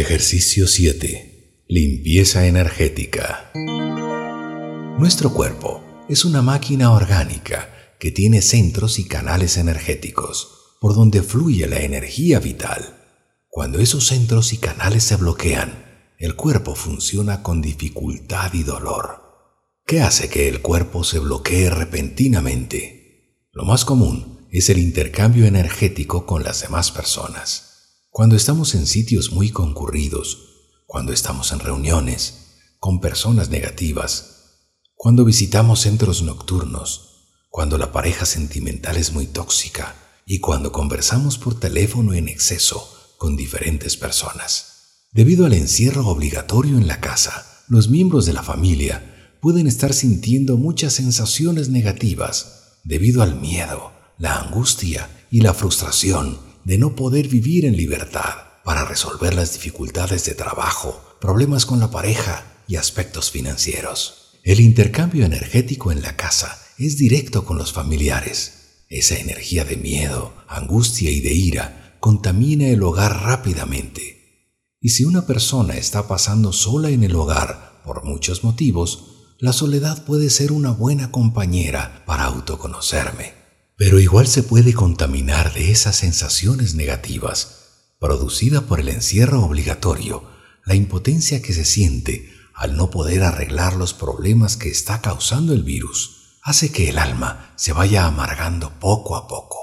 Ejercicio 7. Limpieza energética. Nuestro cuerpo es una máquina orgánica que tiene centros y canales energéticos por donde fluye la energía vital. Cuando esos centros y canales se bloquean, el cuerpo funciona con dificultad y dolor. ¿Qué hace que el cuerpo se bloquee repentinamente? Lo más común es el intercambio energético con las demás personas. Cuando estamos en sitios muy concurridos, cuando estamos en reuniones con personas negativas, cuando visitamos centros nocturnos, cuando la pareja sentimental es muy tóxica y cuando conversamos por teléfono en exceso con diferentes personas. Debido al encierro obligatorio en la casa, los miembros de la familia pueden estar sintiendo muchas sensaciones negativas debido al miedo, la angustia y la frustración de no poder vivir en libertad para resolver las dificultades de trabajo, problemas con la pareja y aspectos financieros. El intercambio energético en la casa es directo con los familiares. Esa energía de miedo, angustia y de ira contamina el hogar rápidamente. Y si una persona está pasando sola en el hogar por muchos motivos, la soledad puede ser una buena compañera para autoconocerme pero igual se puede contaminar de esas sensaciones negativas producida por el encierro obligatorio, la impotencia que se siente al no poder arreglar los problemas que está causando el virus, hace que el alma se vaya amargando poco a poco.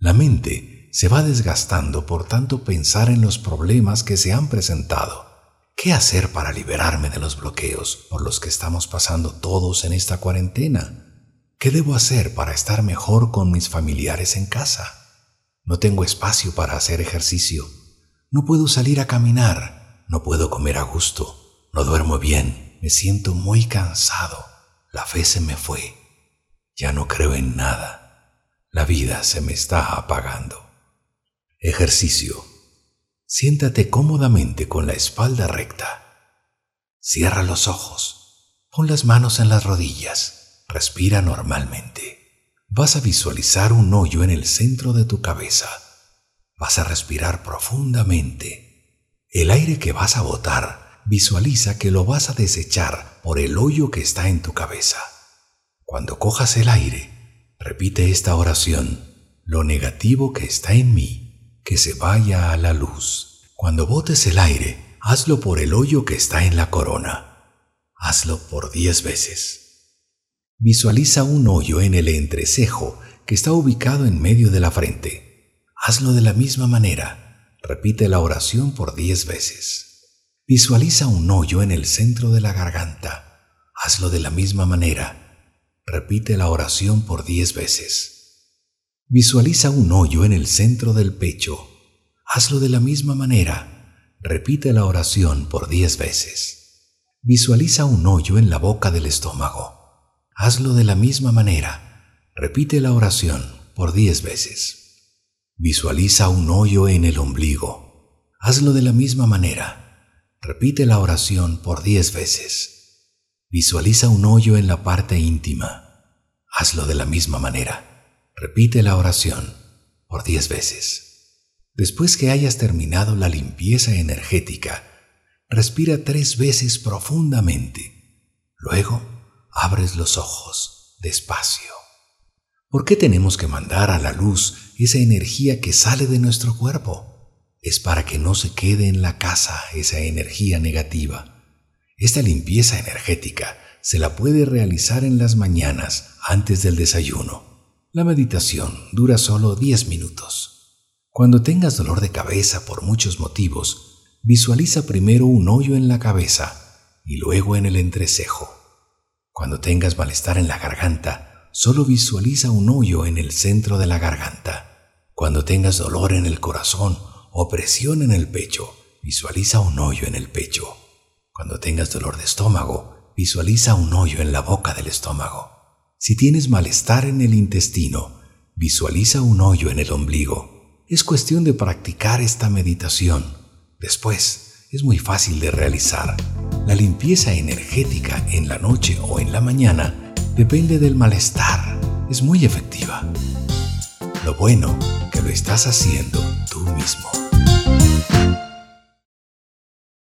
La mente se va desgastando por tanto pensar en los problemas que se han presentado. ¿Qué hacer para liberarme de los bloqueos por los que estamos pasando todos en esta cuarentena? ¿Qué debo hacer para estar mejor con mis familiares en casa? No tengo espacio para hacer ejercicio. No puedo salir a caminar. No puedo comer a gusto. No duermo bien. Me siento muy cansado. La fe se me fue. Ya no creo en nada. La vida se me está apagando. Ejercicio. Siéntate cómodamente con la espalda recta. Cierra los ojos. Pon las manos en las rodillas Respira normalmente. Vas a visualizar un hoyo en el centro de tu cabeza. Vas a respirar profundamente. El aire que vas a botar, visualiza que lo vas a desechar por el hoyo que está en tu cabeza. Cuando cojas el aire, repite esta oración. Lo negativo que está en mí, que se vaya a la luz. Cuando botes el aire, hazlo por el hoyo que está en la corona. Hazlo por diez veces. Visualiza un hoyo en el entrecejo que está ubicado en medio de la frente. Hazlo de la misma manera. Repite la oración por diez veces. Visualiza un hoyo en el centro de la garganta. Hazlo de la misma manera. Repite la oración por diez veces. Visualiza un hoyo en el centro del pecho. Hazlo de la misma manera. Repite la oración por diez veces. Visualiza un hoyo en la boca del estómago hazlo de la misma manera. Repite la oración por diez veces. Visualiza un hoyo en el ombligo. Hazlo de la misma manera. Repite la oración por diez veces. Visualiza un hoyo en la parte íntima. Hazlo de la misma manera. Repite la oración por diez veces. Después que hayas terminado la limpieza energética, respira tres veces profundamente. Luego, abres los ojos despacio. ¿Por qué tenemos que mandar a la luz esa energía que sale de nuestro cuerpo? Es para que no se quede en la casa esa energía negativa. Esta limpieza energética se la puede realizar en las mañanas antes del desayuno. La meditación dura solo 10 minutos. Cuando tengas dolor de cabeza por muchos motivos, visualiza primero un hoyo en la cabeza y luego en el entrecejo. Cuando tengas malestar en la garganta, solo visualiza un hoyo en el centro de la garganta. Cuando tengas dolor en el corazón o presión en el pecho, visualiza un hoyo en el pecho. Cuando tengas dolor de estómago, visualiza un hoyo en la boca del estómago. Si tienes malestar en el intestino, visualiza un hoyo en el ombligo. Es cuestión de practicar esta meditación. Después, es muy fácil de realizar. La limpieza energética en la noche o en la mañana depende del malestar. Es muy efectiva. Lo bueno que lo estás haciendo tú mismo.